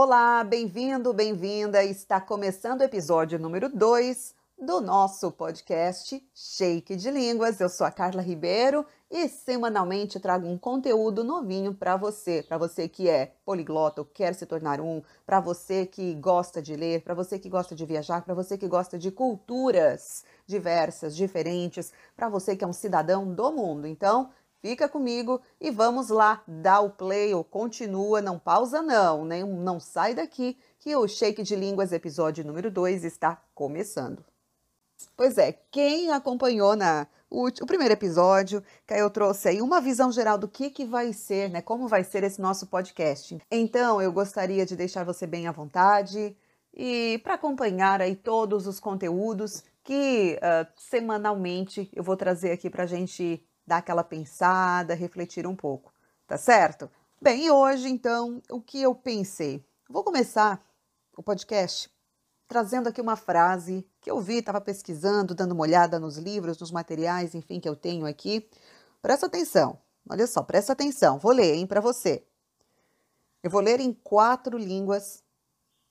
Olá, bem-vindo, bem-vinda. Está começando o episódio número 2 do nosso podcast Shake de Línguas. Eu sou a Carla Ribeiro e semanalmente trago um conteúdo novinho para você, para você que é poliglota ou quer se tornar um, para você que gosta de ler, para você que gosta de viajar, para você que gosta de culturas diversas, diferentes, para você que é um cidadão do mundo. Então, Fica comigo e vamos lá, dá o play ou continua, não pausa não, nem não sai daqui que o Shake de Línguas episódio número 2 está começando. Pois é, quem acompanhou na o, o, primeiro episódio, que eu trouxe aí uma visão geral do que, que vai ser, né? Como vai ser esse nosso podcast. Então, eu gostaria de deixar você bem à vontade e para acompanhar aí todos os conteúdos que uh, semanalmente eu vou trazer aqui para a gente dar aquela pensada, refletir um pouco, tá certo? Bem, e hoje então, o que eu pensei? Vou começar o podcast trazendo aqui uma frase que eu vi, estava pesquisando, dando uma olhada nos livros, nos materiais, enfim, que eu tenho aqui. Presta atenção, olha só, presta atenção, vou ler, hein, para você. Eu vou ler em quatro línguas.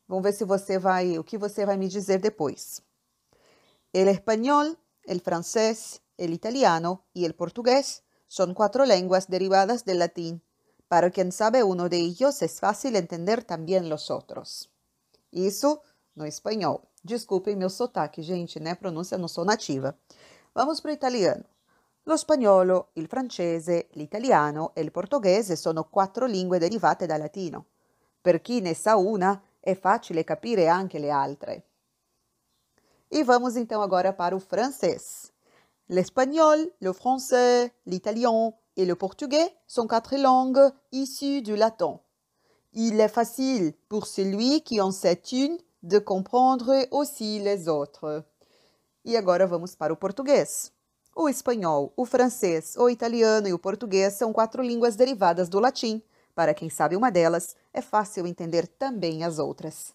Vamos ver se você vai, o que você vai me dizer depois. El español, el francés, el italiano y el portugués son cuatro lenguas derivadas del latín. Para quien sabe uno de ellos es fácil entender también los outros. Isso no espanhol. Desculpem meu sotaque, gente, né? Pronúncia não sou nativa. Vamos para italiano. Lo spagnolo, il francese, l'italiano e il portoghese sono quattro lingue derivate dal latino. Per chi ne sa una, è facile capire anche le altre. E vamos então agora para o francês. L'espagnol, le français, l'italien et le portugais sont quatre langues issues du latin. Il est facile pour celui qui en sait une de comprendre aussi les autres. E agora vamos para o português. O espanhol, o francês, o italiano e o português são quatro línguas derivadas do latim. Para quem sabe uma delas, é fácil entender também as outras.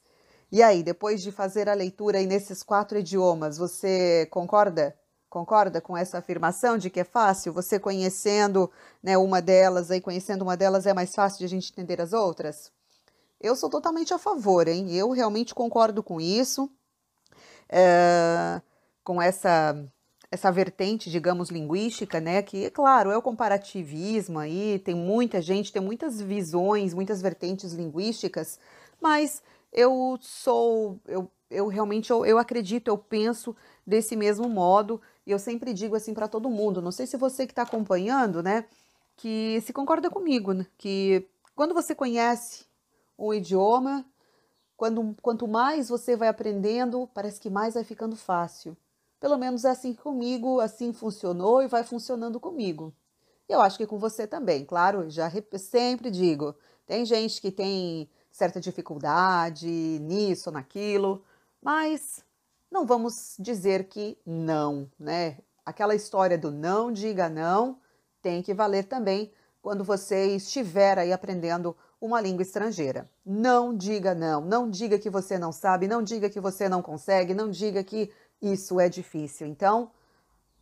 E aí, depois de fazer a leitura nesses quatro idiomas, você concorda? Concorda com essa afirmação de que é fácil? Você conhecendo né, uma delas, aí conhecendo uma delas é mais fácil de a gente entender as outras? Eu sou totalmente a favor, hein? Eu realmente concordo com isso, é, com essa essa vertente, digamos, linguística, né? Que, claro, é o comparativismo aí, tem muita gente, tem muitas visões, muitas vertentes linguísticas, mas eu sou, eu, eu realmente, eu, eu acredito, eu penso desse mesmo modo, e eu sempre digo assim para todo mundo, não sei se você que está acompanhando, né, que se concorda comigo, né, que quando você conhece um idioma, quando, quanto mais você vai aprendendo, parece que mais vai ficando fácil. Pelo menos é assim comigo, assim funcionou e vai funcionando comigo. E eu acho que com você também, claro, já sempre digo, tem gente que tem certa dificuldade nisso, naquilo, mas não vamos dizer que não, né? Aquela história do não diga não tem que valer também quando você estiver aí aprendendo uma língua estrangeira. Não diga não, não diga que você não sabe, não diga que você não consegue, não diga que isso é difícil. Então,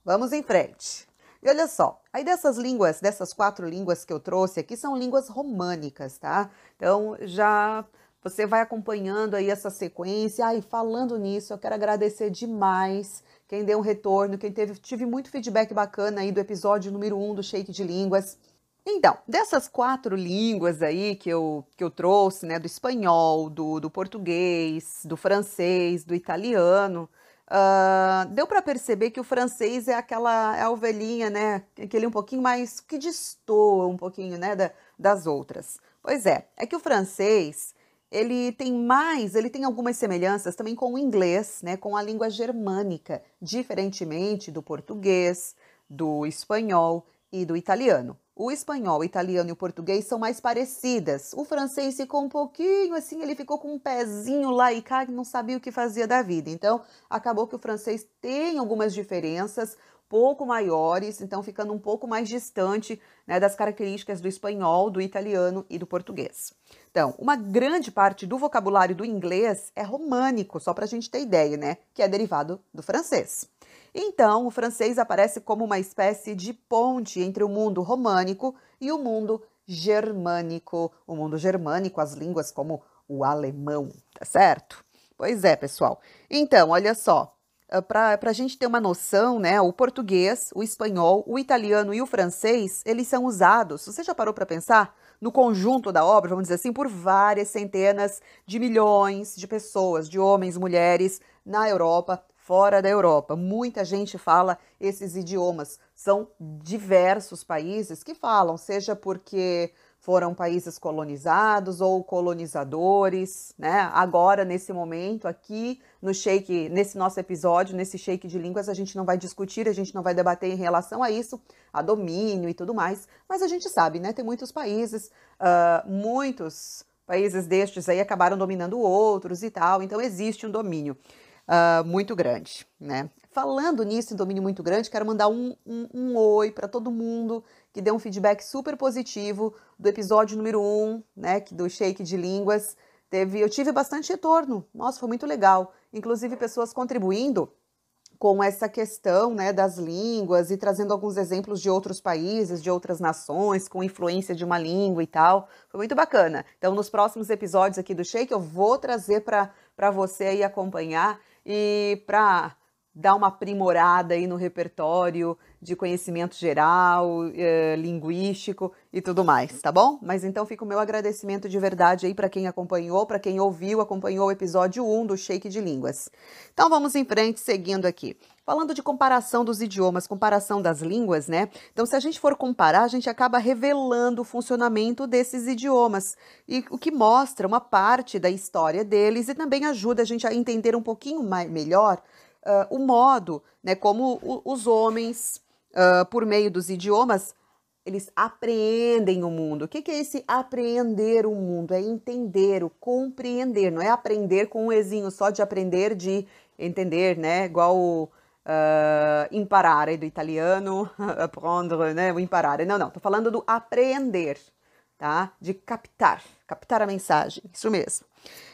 vamos em frente. E olha só, aí dessas línguas, dessas quatro línguas que eu trouxe aqui, são línguas românicas, tá? Então, já você vai acompanhando aí essa sequência. Ah, e falando nisso, eu quero agradecer demais quem deu um retorno, quem teve, tive muito feedback bacana aí do episódio número 1 um do Shake de Línguas. Então, dessas quatro línguas aí que eu, que eu trouxe, né, do espanhol, do, do português, do francês, do italiano, uh, deu para perceber que o francês é aquela é a ovelhinha, né, aquele um pouquinho mais que destoa um pouquinho, né, da, das outras. Pois é, é que o francês ele tem mais, ele tem algumas semelhanças também com o inglês, né, com a língua germânica, diferentemente do português, do espanhol e do italiano. O espanhol, o italiano e o português são mais parecidas. O francês ficou um pouquinho assim, ele ficou com um pezinho lá e cá, não sabia o que fazia da vida. Então, acabou que o francês tem algumas diferenças pouco maiores, então ficando um pouco mais distante né, das características do espanhol, do italiano e do português. Então, uma grande parte do vocabulário do inglês é românico, só para a gente ter ideia, né? Que é derivado do francês. Então, o francês aparece como uma espécie de ponte entre o mundo românico e o mundo germânico. O mundo germânico, as línguas como o alemão, tá certo? Pois é, pessoal. Então, olha só, para a gente ter uma noção, né, o português, o espanhol, o italiano e o francês, eles são usados, você já parou para pensar? No conjunto da obra, vamos dizer assim, por várias centenas de milhões de pessoas, de homens, mulheres, na Europa, fora da Europa. Muita gente fala esses idiomas. São diversos países que falam, seja porque foram países colonizados ou colonizadores, né? Agora, nesse momento, aqui no Shake, nesse nosso episódio, nesse Shake de Línguas, a gente não vai discutir, a gente não vai debater em relação a isso, a domínio e tudo mais, mas a gente sabe, né? Tem muitos países, uh, muitos países destes aí acabaram dominando outros e tal, então existe um domínio uh, muito grande, né? Falando nisso, em domínio muito grande, quero mandar um, um, um oi para todo mundo que deu um feedback super positivo do episódio número 1, um, né, do Shake de Línguas. Teve, eu tive bastante retorno. Nossa, foi muito legal. Inclusive pessoas contribuindo com essa questão né, das línguas e trazendo alguns exemplos de outros países, de outras nações, com influência de uma língua e tal. Foi muito bacana. Então, nos próximos episódios aqui do Shake, eu vou trazer para você aí acompanhar e para dar uma aprimorada aí no repertório de conhecimento geral, eh, linguístico e tudo mais, tá bom? Mas então fica o meu agradecimento de verdade aí para quem acompanhou, para quem ouviu, acompanhou o episódio 1 do Shake de Línguas. Então vamos em frente, seguindo aqui. Falando de comparação dos idiomas, comparação das línguas, né? Então, se a gente for comparar, a gente acaba revelando o funcionamento desses idiomas, e o que mostra uma parte da história deles e também ajuda a gente a entender um pouquinho mais, melhor uh, o modo, né, como o, os homens, uh, por meio dos idiomas, eles apreendem o mundo. O que, que é esse apreender o mundo? É entender, o compreender, não é aprender com um exinho só de aprender, de entender, né? Igual o uh, imparare do italiano, apprendre, né? O imparare. Não, não, tô falando do apreender, tá? De captar, captar a mensagem, isso mesmo.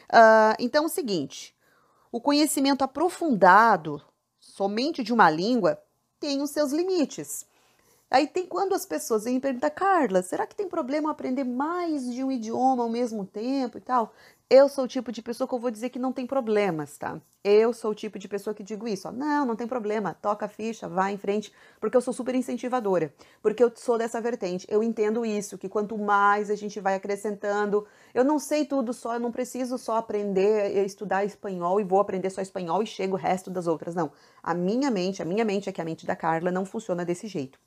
Uh, então, é o seguinte, o conhecimento aprofundado somente de uma língua tem os seus limites. Aí tem quando as pessoas vêm perguntar, Carla, será que tem problema aprender mais de um idioma ao mesmo tempo e tal? Eu sou o tipo de pessoa que eu vou dizer que não tem problemas, tá? Eu sou o tipo de pessoa que digo isso, ó, não, não tem problema, toca a ficha, vai em frente, porque eu sou super incentivadora, porque eu sou dessa vertente, eu entendo isso, que quanto mais a gente vai acrescentando, eu não sei tudo só, eu não preciso só aprender, estudar espanhol e vou aprender só espanhol e chego o resto das outras, não. A minha mente, a minha mente é que a mente da Carla não funciona desse jeito.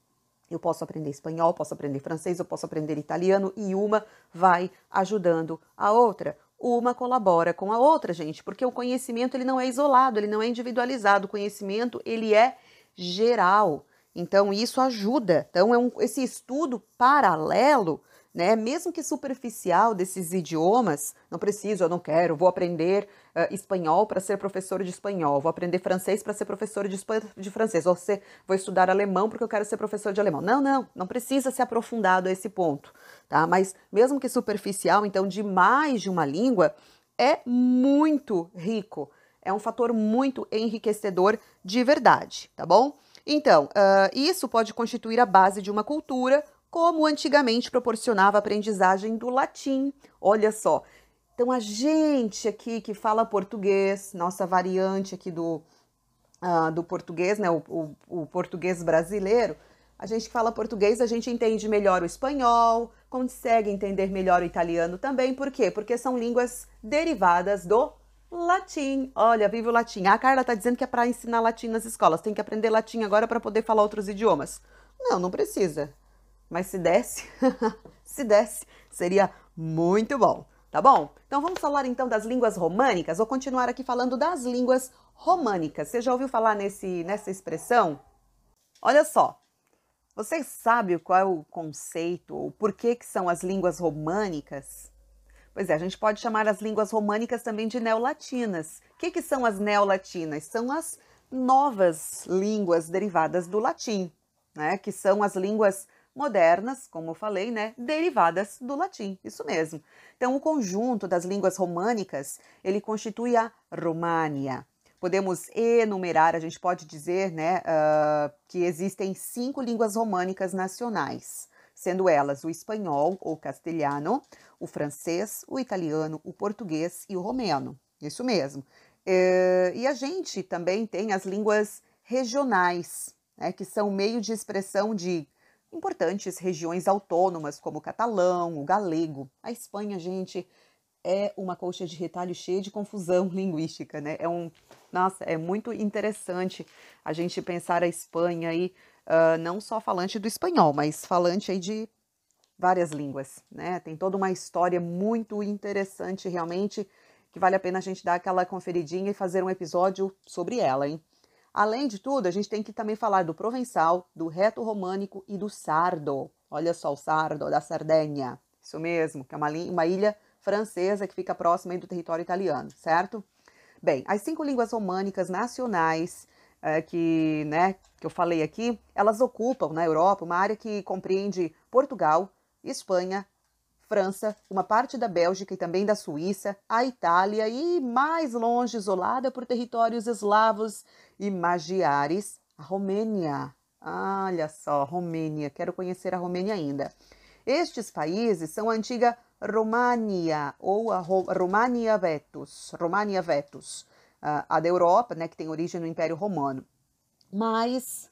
Eu posso aprender espanhol, posso aprender francês, eu posso aprender italiano e uma vai ajudando a outra uma colabora com a outra, gente, porque o conhecimento ele não é isolado, ele não é individualizado, o conhecimento ele é geral. Então isso ajuda. Então é um, esse estudo paralelo né? Mesmo que superficial desses idiomas, não preciso, eu não quero, vou aprender uh, espanhol para ser professor de espanhol, vou aprender francês para ser professor de, de francês, ou ser, vou estudar alemão porque eu quero ser professor de alemão. Não, não, não precisa ser aprofundado a esse ponto, tá? Mas mesmo que superficial, então de mais de uma língua, é muito rico, é um fator muito enriquecedor de verdade, tá bom? Então, uh, isso pode constituir a base de uma cultura como antigamente proporcionava a aprendizagem do latim. Olha só. Então, a gente aqui que fala português, nossa variante aqui do, uh, do português, né, o, o, o português brasileiro, a gente que fala português, a gente entende melhor o espanhol, consegue entender melhor o italiano também. Por quê? Porque são línguas derivadas do latim. Olha, vive o latim. A Carla está dizendo que é para ensinar latim nas escolas. Tem que aprender latim agora para poder falar outros idiomas. Não, não precisa. Mas se desse, se desse, seria muito bom, tá bom? Então vamos falar então das línguas românicas. Vou continuar aqui falando das línguas românicas. Você já ouviu falar nesse, nessa expressão? Olha só, você sabe qual é o conceito ou por que, que são as línguas românicas? Pois é, a gente pode chamar as línguas românicas também de neolatinas. O que, que são as neolatinas? São as novas línguas derivadas do latim, né? Que são as línguas modernas, como eu falei, né, derivadas do latim, isso mesmo. Então, o conjunto das línguas românicas, ele constitui a România. Podemos enumerar, a gente pode dizer, né, uh, que existem cinco línguas românicas nacionais. sendo elas o espanhol ou castelhano, o francês, o italiano, o português e o romeno. Isso mesmo. É, e a gente também tem as línguas regionais, né, que são meio de expressão de importantes regiões autônomas, como o catalão, o galego. A Espanha, gente, é uma colcha de retalho cheia de confusão linguística, né? É um, nossa, é muito interessante a gente pensar a Espanha aí, uh, não só falante do espanhol, mas falante aí de várias línguas, né? Tem toda uma história muito interessante, realmente, que vale a pena a gente dar aquela conferidinha e fazer um episódio sobre ela, hein? Além de tudo, a gente tem que também falar do provençal, do reto românico e do sardo. Olha só o sardo da Sardenha. Isso mesmo, que é uma, uma ilha francesa que fica próxima do território italiano, certo? Bem, as cinco línguas românicas nacionais é, que, né, que eu falei aqui, elas ocupam na Europa uma área que compreende Portugal, Espanha, França, uma parte da Bélgica e também da Suíça, a Itália e, mais longe, isolada por territórios eslavos e magiares, a Romênia. Olha só, Romênia, quero conhecer a Romênia ainda. Estes países são a antiga România ou a România Vetus, România Vetus, a da Europa, né, que tem origem no Império Romano. Mas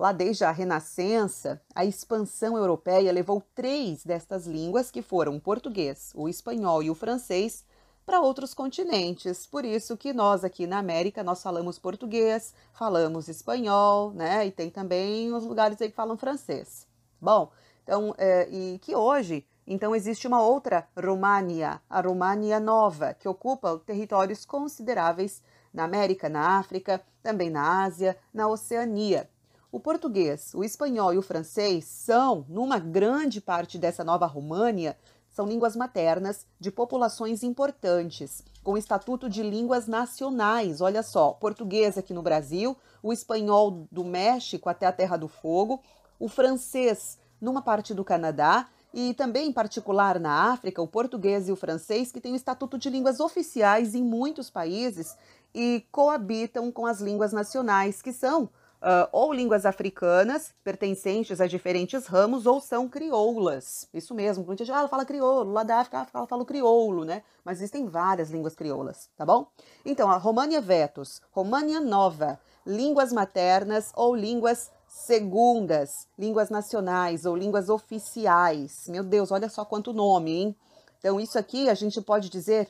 Lá desde a Renascença, a expansão europeia levou três destas línguas, que foram o português, o espanhol e o francês, para outros continentes. Por isso que nós aqui na América nós falamos português, falamos espanhol, né? E tem também os lugares aí que falam francês. Bom, então é, e que hoje então existe uma outra România, a România Nova, que ocupa territórios consideráveis na América, na África, também na Ásia, na Oceania. O português, o espanhol e o francês são, numa grande parte dessa nova România, são línguas maternas de populações importantes, com estatuto de línguas nacionais. Olha só, português aqui no Brasil, o espanhol do México até a Terra do Fogo, o francês numa parte do Canadá e também, em particular, na África, o português e o francês, que têm o estatuto de línguas oficiais em muitos países e coabitam com as línguas nacionais, que são uh, ou línguas africanas, pertencentes a diferentes ramos, ou são crioulas. Isso mesmo, quando a gente ah, ela fala crioulo, lá da África ela fala crioulo, né? Mas existem várias línguas crioulas, tá bom? Então, a România Vetus, România Nova, línguas maternas ou línguas segundas, línguas nacionais ou línguas oficiais. Meu Deus, olha só quanto nome, hein? Então, isso aqui a gente pode dizer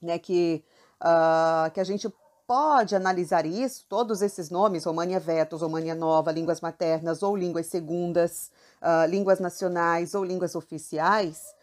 né, que, uh, que a gente pode analisar isso, todos esses nomes, România Vetus, România Nova, línguas maternas ou línguas segundas, uh, línguas nacionais ou línguas oficiais,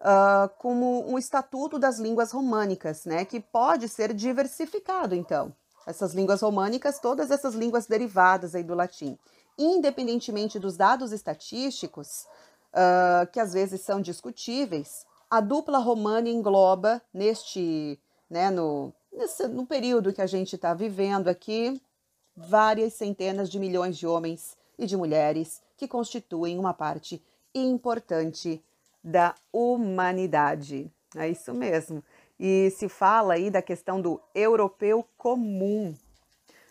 uh, como um estatuto das línguas românicas, né, que pode ser diversificado, então. Essas línguas românicas, todas essas línguas derivadas aí do latim. Independentemente dos dados estatísticos, uh, que às vezes são discutíveis, a dupla romana engloba neste, né, no, nesse, no período que a gente está vivendo aqui, várias centenas de milhões de homens e de mulheres que constituem uma parte importante da humanidade. É isso mesmo. E se fala aí da questão do europeu comum,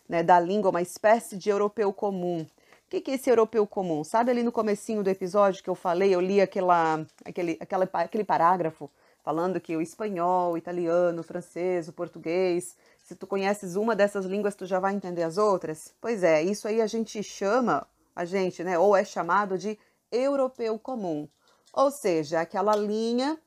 né, da língua, uma espécie de europeu comum. O que, que é esse europeu comum? Sabe ali no comecinho do episódio que eu falei, eu li aquela, aquele, aquela, aquele parágrafo falando que o espanhol, o italiano, o francês, o português, se tu conheces uma dessas línguas, tu já vai entender as outras? Pois é, isso aí a gente chama, a gente, né, ou é chamado de europeu comum. Ou seja, aquela linha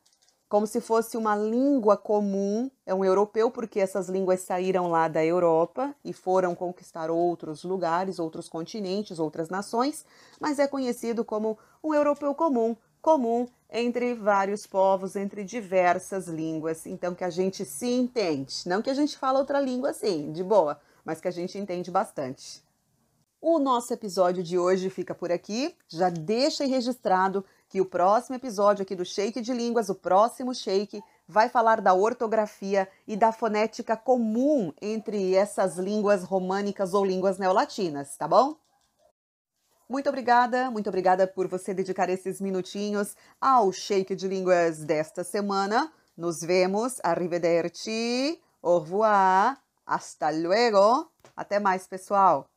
como se fosse uma língua comum, é um europeu porque essas línguas saíram lá da Europa e foram conquistar outros lugares, outros continentes, outras nações, mas é conhecido como um europeu comum, comum entre vários povos, entre diversas línguas. Então, que a gente se entende. Não que a gente fala outra língua assim, de boa, mas que a gente entende bastante. O nosso episódio de hoje fica por aqui. Já deixa registrado que o próximo episódio aqui do Shake de Línguas, o próximo Shake, vai falar da ortografia e da fonética comum entre essas línguas românicas ou línguas neolatinas, tá bom? Muito obrigada, muito obrigada por você dedicar esses minutinhos ao Shake de Línguas desta semana. Nos vemos, arrivederci, au revoir, hasta luego. Até mais, pessoal!